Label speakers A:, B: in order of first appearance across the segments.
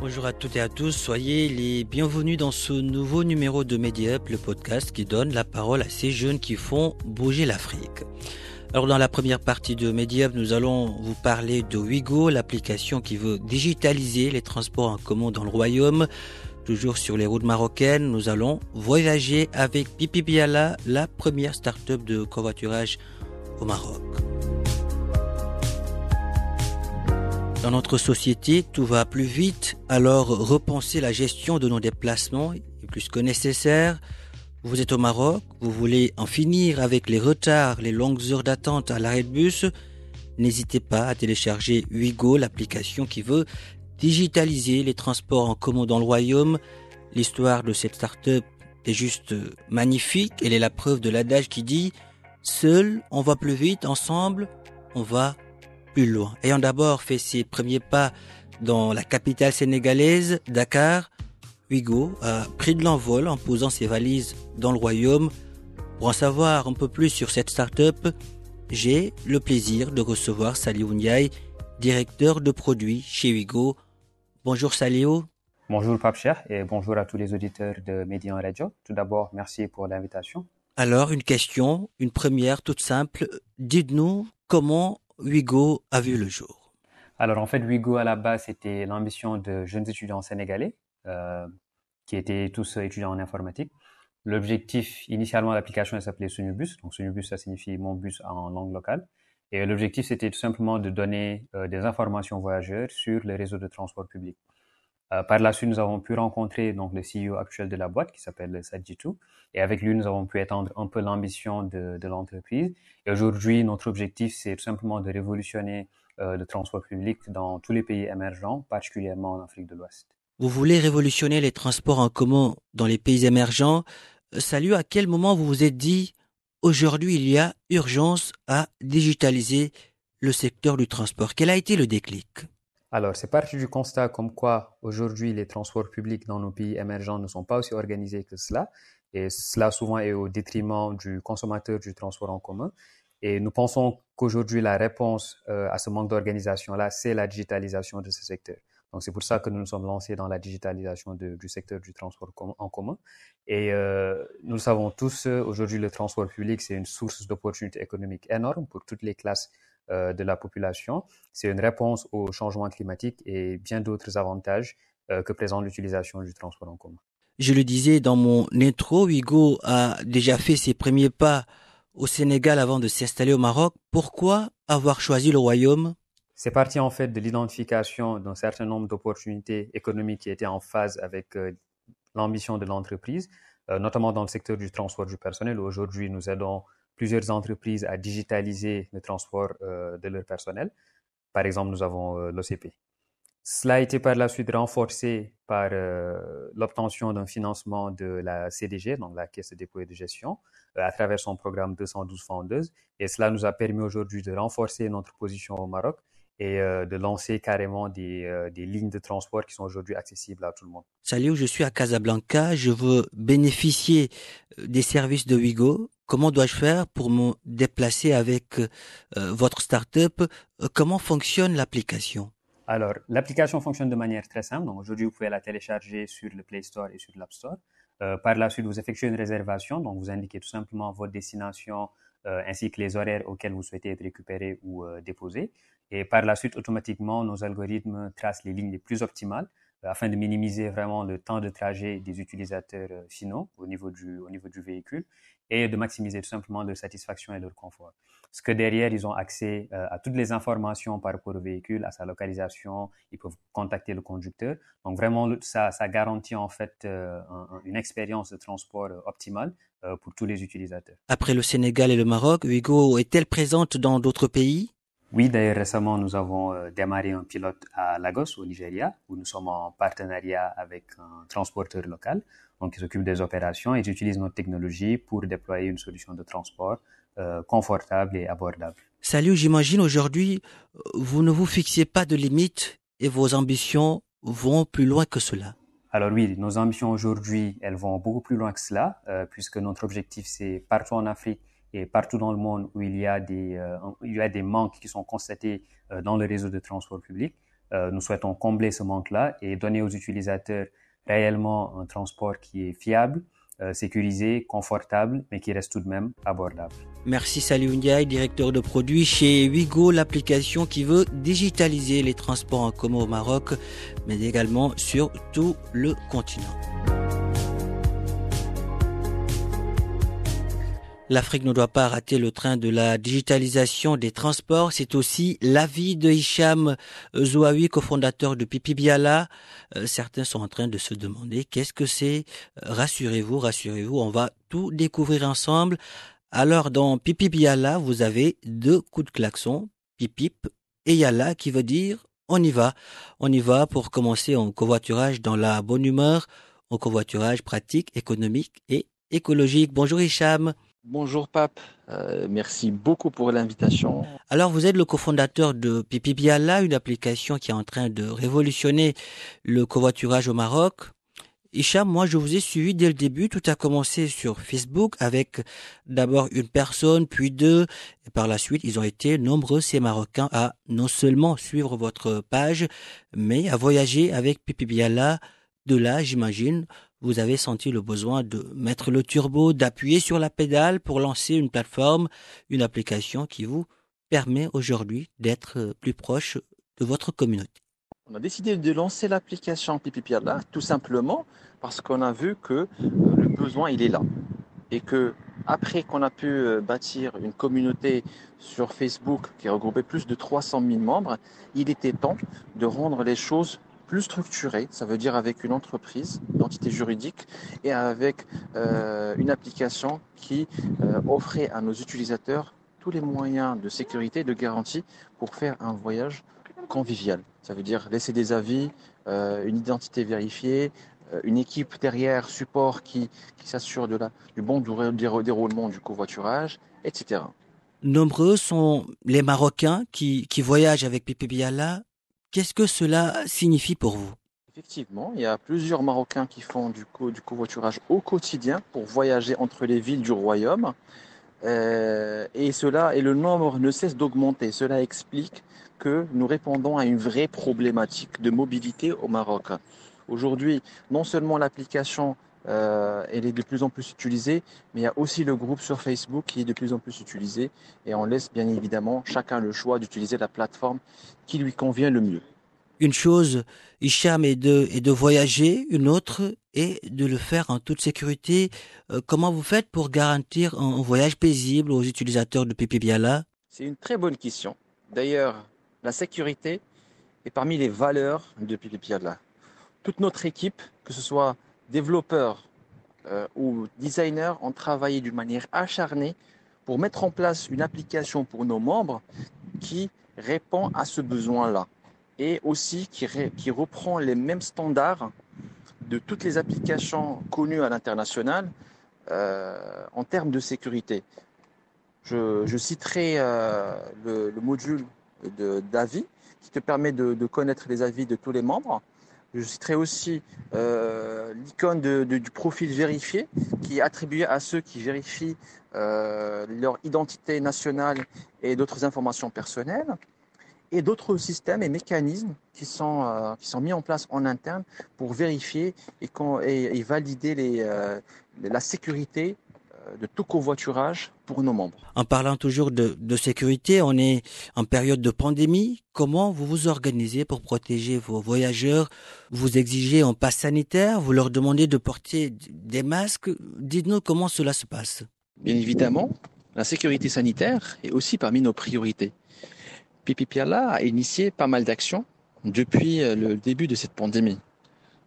A: Bonjour à toutes et à tous, soyez les bienvenus dans ce nouveau numéro de Mediap, le podcast qui donne la parole à ces jeunes qui font bouger l'Afrique. Alors dans la première partie de Mediap, nous allons vous parler de Wigo, l'application qui veut digitaliser les transports en commun dans le royaume. Toujours sur les routes marocaines, nous allons voyager avec Pipi Biala, la première start-up de covoiturage au Maroc. Dans notre société, tout va plus vite, alors repenser la gestion de nos déplacements est plus que nécessaire. Vous êtes au Maroc, vous voulez en finir avec les retards, les longues heures d'attente à l'arrêt de bus, n'hésitez pas à télécharger Wigo, l'application qui veut digitaliser les transports en commun dans le royaume. L'histoire de cette start-up est juste magnifique. Elle est la preuve de l'adage qui dit Seul, on va plus vite, ensemble, on va plus loin. Ayant d'abord fait ses premiers pas dans la capitale sénégalaise, Dakar, Hugo a pris de l'envol en posant ses valises dans le royaume. Pour en savoir un peu plus sur cette start-up, j'ai le plaisir de recevoir Saliou Ndiaye, directeur de produits chez Hugo. Bonjour Saliou.
B: Bonjour Pape Cher et bonjour à tous les auditeurs de Média Radio. Tout d'abord, merci pour l'invitation.
A: Alors, une question, une première toute simple. Dites-nous comment Wigo a vu le jour
B: Alors en fait, Wigo à la base, c'était l'ambition de jeunes étudiants sénégalais euh, qui étaient tous étudiants en informatique. L'objectif, initialement, l'application s'appelait Sunubus. Donc Sunubus, ça signifie mon bus en langue locale. Et l'objectif, c'était tout simplement de donner euh, des informations aux voyageurs sur les réseaux de transport public. Euh, par la suite, nous avons pu rencontrer donc le CEO actuel de la boîte qui s'appelle Sajitu. Et avec lui, nous avons pu étendre un peu l'ambition de, l'entreprise. Et aujourd'hui, notre objectif, c'est tout simplement de révolutionner euh, le transport public dans tous les pays émergents, particulièrement en Afrique de l'Ouest.
A: Vous voulez révolutionner les transports en commun dans les pays émergents. Salut, à quel moment vous vous êtes dit, aujourd'hui, il y a urgence à digitaliser le secteur du transport? Quel a été le déclic?
B: Alors, c'est parti du constat comme quoi aujourd'hui les transports publics dans nos pays émergents ne sont pas aussi organisés que cela, et cela souvent est au détriment du consommateur du transport en commun. Et nous pensons qu'aujourd'hui la réponse euh, à ce manque d'organisation-là, c'est la digitalisation de ce secteur. Donc c'est pour ça que nous nous sommes lancés dans la digitalisation du secteur du transport en commun. Et euh, nous le savons tous, aujourd'hui le transport public, c'est une source d'opportunités économiques énorme pour toutes les classes euh, de la population. C'est une réponse au changement climatique et bien d'autres avantages euh, que présente l'utilisation du transport en commun.
A: Je le disais dans mon intro, Hugo a déjà fait ses premiers pas au Sénégal avant de s'installer au Maroc. Pourquoi avoir choisi le royaume?
B: C'est parti en fait de l'identification d'un certain nombre d'opportunités économiques qui étaient en phase avec euh, l'ambition de l'entreprise, notamment dans le secteur du transport du personnel. Aujourd'hui, nous aidons plusieurs entreprises à digitaliser le transport euh, de leur personnel. Par exemple, nous avons euh, l'OCP. Cela a été par la suite renforcé par euh, l'obtention d'un financement de la CDG, donc la Caisse de dépôt et de gestion, à travers son programme 212 Fondeuse. Et cela nous a permis aujourd'hui de renforcer notre position au Maroc et de lancer carrément des, des, lignes de transport qui sont aujourd'hui accessibles à tout le monde.
A: Salut, je suis à Casablanca, je veux bénéficier des services de Wigo. Comment dois-je faire pour me déplacer avec euh, votre startup? Comment fonctionne l'application?
B: Alors, l'application fonctionne de manière très simple. Aujourd'hui, vous pouvez la télécharger sur le Play Store et sur l'App Store. Euh, par la suite, vous effectuez une réservation. Donc, vous indiquez tout simplement votre destination euh, ainsi que les horaires auxquels vous souhaitez être récupéré ou déposé. Et par la suite, automatiquement, nos algorithmes tracent les lignes les plus optimales afin de minimiser vraiment le temps de trajet des utilisateurs finaux au niveau du, au niveau du véhicule et de maximiser tout simplement leur satisfaction et leur confort. Parce que derrière, ils ont accès à toutes les informations par rapport au véhicule, à sa localisation, ils peuvent contacter le conducteur. Donc vraiment, ça, ça garantit en fait une expérience de transport optimale pour tous les utilisateurs.
A: Après le Sénégal et le Maroc, Hugo est-elle présente dans d'autres pays?
B: Oui, d'ailleurs, récemment, nous avons démarré un pilote à Lagos, au Nigeria, où nous sommes en partenariat avec un transporteur local, donc qui s'occupe des opérations et j'utilise notre technologie pour déployer une solution de transport euh, confortable et abordable.
A: Salut, j'imagine aujourd'hui, vous ne vous fixiez pas de limites et vos ambitions vont plus loin que cela.
B: Alors oui, nos ambitions aujourd'hui, elles vont beaucoup plus loin que cela, euh, puisque notre objectif, c'est partout en Afrique et partout dans le monde où il y a des, euh, il y a des manques qui sont constatés euh, dans le réseau de transport public. Euh, nous souhaitons combler ce manque-là et donner aux utilisateurs réellement un transport qui est fiable, euh, sécurisé, confortable, mais qui reste tout de même abordable.
A: Merci Salih Ndiaye, directeur de produit chez Wigo, l'application qui veut digitaliser les transports en commun au Maroc, mais également sur tout le continent. L'Afrique ne doit pas rater le train de la digitalisation des transports. C'est aussi l'avis de Hicham Zouaoui, cofondateur de Pipi Biala. Euh, certains sont en train de se demander qu'est-ce que c'est. Rassurez-vous, rassurez-vous, on va tout découvrir ensemble. Alors dans Pipi Biala, vous avez deux coups de klaxon, pipip et yala, qui veut dire on y va. On y va pour commencer en covoiturage dans la bonne humeur, en covoiturage pratique, économique et écologique. Bonjour Hicham.
C: Bonjour Pape, euh, merci beaucoup pour l'invitation.
A: Alors vous êtes le cofondateur de Pipi Biala, une application qui est en train de révolutionner le covoiturage au Maroc. Hicham, moi je vous ai suivi dès le début, tout a commencé sur Facebook avec d'abord une personne, puis deux, par la suite ils ont été nombreux ces Marocains à non seulement suivre votre page, mais à voyager avec Pipi Biala. De là, j'imagine, vous avez senti le besoin de mettre le turbo, d'appuyer sur la pédale pour lancer une plateforme, une application qui vous permet aujourd'hui d'être plus proche de votre communauté.
C: On a décidé de lancer l'application Pipipiala tout simplement parce qu'on a vu que le besoin il est là et que après qu'on a pu bâtir une communauté sur Facebook qui regroupait plus de 300 000 membres, il était temps de rendre les choses plus structuré, ça veut dire avec une entreprise d'entité juridique et avec euh, une application qui euh, offrait à nos utilisateurs tous les moyens de sécurité et de garantie pour faire un voyage convivial. Ça veut dire laisser des avis, euh, une identité vérifiée, une équipe derrière, support qui, qui s'assure de la, du bon déroulement du covoiturage, etc.
A: Nombreux sont les Marocains qui, qui voyagent avec Pipi Biala Qu'est-ce que cela signifie pour vous?
C: Effectivement, il y a plusieurs Marocains qui font du, co du covoiturage au quotidien pour voyager entre les villes du royaume. Euh, et cela et le nombre ne cesse d'augmenter. Cela explique que nous répondons à une vraie problématique de mobilité au Maroc. Aujourd'hui, non seulement l'application euh, elle est de plus en plus utilisée, mais il y a aussi le groupe sur Facebook qui est de plus en plus utilisé et on laisse bien évidemment chacun le choix d'utiliser la plateforme qui lui convient le mieux.
A: Une chose, Hicham, est de, voyager, une autre est de le faire en toute sécurité. Euh, comment vous faites pour garantir un, voyage paisible aux utilisateurs de Pipi Biala
C: C'est une très bonne question. D'ailleurs, la sécurité est parmi les valeurs de Pipi. Toute notre équipe, que ce soit développeurs euh, ou designers ont travaillé d'une manière acharnée pour mettre en place une application pour nos membres qui répond à ce besoin-là et aussi qui, reprend les mêmes standards de toutes les applications connues à l'international euh, en termes de sécurité. Je, citerai euh, le, le, module d'avis qui te permet de, connaître les avis de tous les membres je citerai aussi euh, l'icône du profil vérifié qui est attribué à ceux qui vérifient leur identité nationale et d'autres informations personnelles et d'autres systèmes et mécanismes qui sont, euh, qui sont mis en place en interne pour vérifier et, et, et valider les, euh, la sécurité de tout covoiturage pour nos membres.
A: En parlant toujours de, de, sécurité, on est en période de pandémie. Comment vous vous organisez pour protéger vos voyageurs? Vous exigez un pass sanitaire? Vous leur demandez de porter des masques? Dites-nous comment cela se passe.
C: Bien évidemment, la sécurité sanitaire est aussi parmi nos priorités. Pipi Piala a initié pas mal d'actions depuis euh, le début de cette pandémie.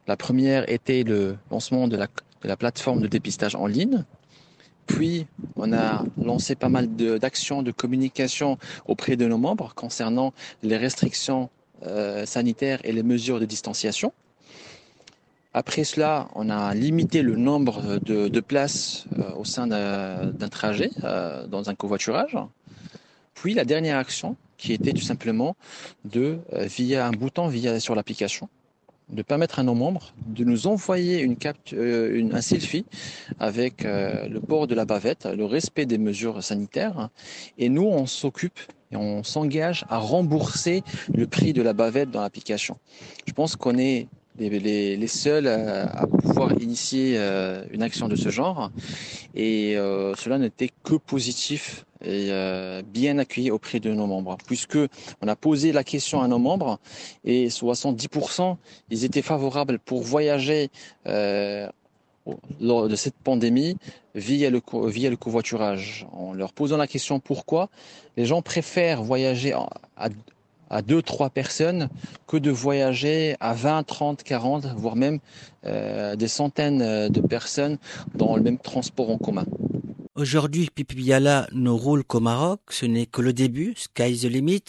C: La première était le lancement de la, plateforme de dépistage en ligne. Puis, on a lancé pas mal d'actions de, communication auprès de nos membres concernant les restrictions euh, sanitaires et les mesures de distanciation. Après cela, on a limité le nombre de, places euh, au sein d'un trajet dans un covoiturage. Puis la dernière action, qui était tout simplement de, euh, via un bouton via sur l'application, de permettre à nos membres de nous envoyer une euh, un selfie avec euh, le port de la bavette, le respect des mesures sanitaires, et nous on s'occupe et on s'engage à rembourser le prix de la bavette dans l'application. Je pense qu'on est les, seuls à, pouvoir initier une action de ce genre. Et cela n'était que positif et euh, bien accueilli auprès de nos membres, puisque on a posé la question à nos membres et 70% ils étaient favorables pour voyager euh, lors de cette pandémie via le, via le covoiturage. En leur posant la question pourquoi, les gens préfèrent voyager à, à deux, trois personnes que de voyager à 20, 30, 40, voire même euh, des centaines de personnes dans le même transport en commun.
A: Aujourd'hui, Pipiala ne roule qu'au Maroc. Ce n'est que le début. Sky the limit.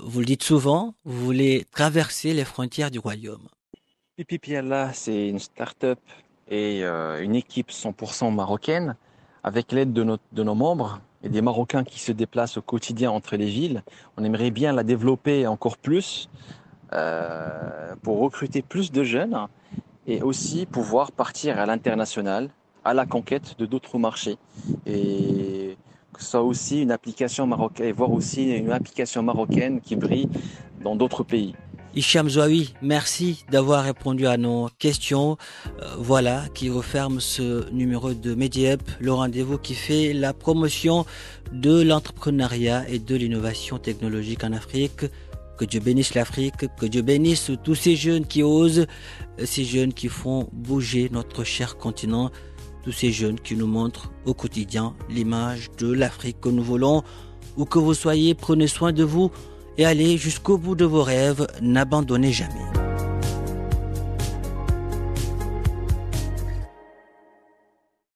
A: Vous le dites souvent. Vous voulez traverser les frontières du royaume.
C: Pipiala, c'est une start-up et euh, une équipe 100% marocaine avec l'aide de, de nos membres et des Marocains qui se déplacent au quotidien entre les villes. On aimerait bien la développer encore plus euh, pour recruter plus de jeunes et aussi pouvoir partir à l'international à la conquête de d'autres marchés et que ce soit aussi une application marocaine et voir aussi une application marocaine qui brille dans d'autres pays.
A: Hicham Zouaoui, merci d'avoir répondu à nos questions. Euh, voilà qui referme ce numéro de Mediep, le rendez-vous qui fait la promotion de l'entrepreneuriat et de l'innovation technologique en Afrique. Que Dieu bénisse l'Afrique, que Dieu bénisse tous ces jeunes qui osent, ces jeunes qui font bouger notre cher continent, tous ces jeunes qui nous montrent au quotidien l'image de l'Afrique que nous voulons. Où que vous soyez, prenez soin de vous et allez jusqu'au bout de vos rêves, n'abandonnez jamais.